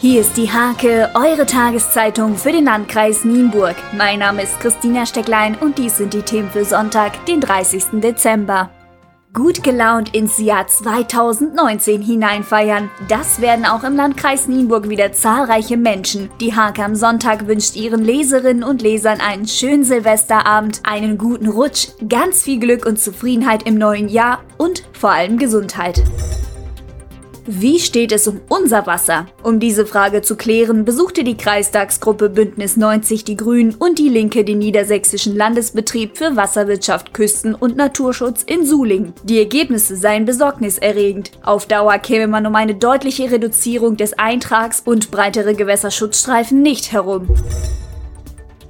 Hier ist die Hake, eure Tageszeitung für den Landkreis Nienburg. Mein Name ist Christina Stecklein und dies sind die Themen für Sonntag, den 30. Dezember. Gut gelaunt ins Jahr 2019 hineinfeiern. Das werden auch im Landkreis Nienburg wieder zahlreiche Menschen. Die Hake am Sonntag wünscht ihren Leserinnen und Lesern einen schönen Silvesterabend, einen guten Rutsch, ganz viel Glück und Zufriedenheit im neuen Jahr und vor allem Gesundheit. Wie steht es um unser Wasser? Um diese Frage zu klären, besuchte die Kreistagsgruppe Bündnis 90 die Grünen und die Linke den Niedersächsischen Landesbetrieb für Wasserwirtschaft, Küsten- und Naturschutz in Sulingen. Die Ergebnisse seien besorgniserregend. Auf Dauer käme man um eine deutliche Reduzierung des Eintrags und breitere Gewässerschutzstreifen nicht herum.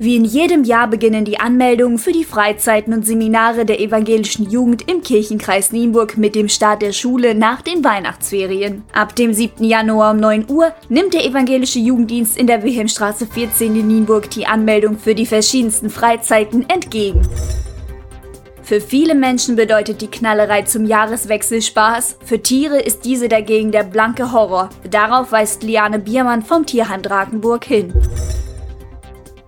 Wie in jedem Jahr beginnen die Anmeldungen für die Freizeiten und Seminare der evangelischen Jugend im Kirchenkreis Nienburg mit dem Start der Schule nach den Weihnachtsferien. Ab dem 7. Januar um 9 Uhr nimmt der evangelische Jugenddienst in der Wilhelmstraße 14 in Nienburg die Anmeldung für die verschiedensten Freizeiten entgegen. Für viele Menschen bedeutet die Knallerei zum Jahreswechsel Spaß, für Tiere ist diese dagegen der blanke Horror. Darauf weist Liane Biermann vom Tierheim Drakenburg hin.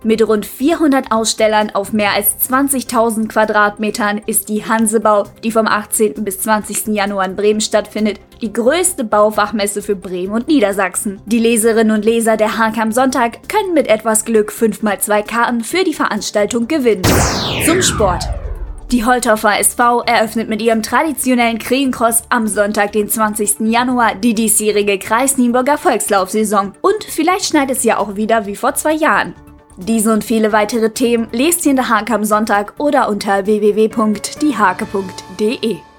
Mit rund 400 Ausstellern auf mehr als 20.000 Quadratmetern ist die Hansebau, die vom 18. bis 20. Januar in Bremen stattfindet, die größte Baufachmesse für Bremen und Niedersachsen. Die Leserinnen und Leser der Hake am Sonntag können mit etwas Glück 5x2 Karten für die Veranstaltung gewinnen. Zum Sport. Die Holthofer SV eröffnet mit ihrem traditionellen Krähencross am Sonntag, den 20. Januar, die diesjährige Kreis-Nienburger Volkslaufsaison. Und vielleicht schneit es ja auch wieder wie vor zwei Jahren. Diese und viele weitere Themen lest ihr in der Hake am Sonntag oder unter www.diehake.de.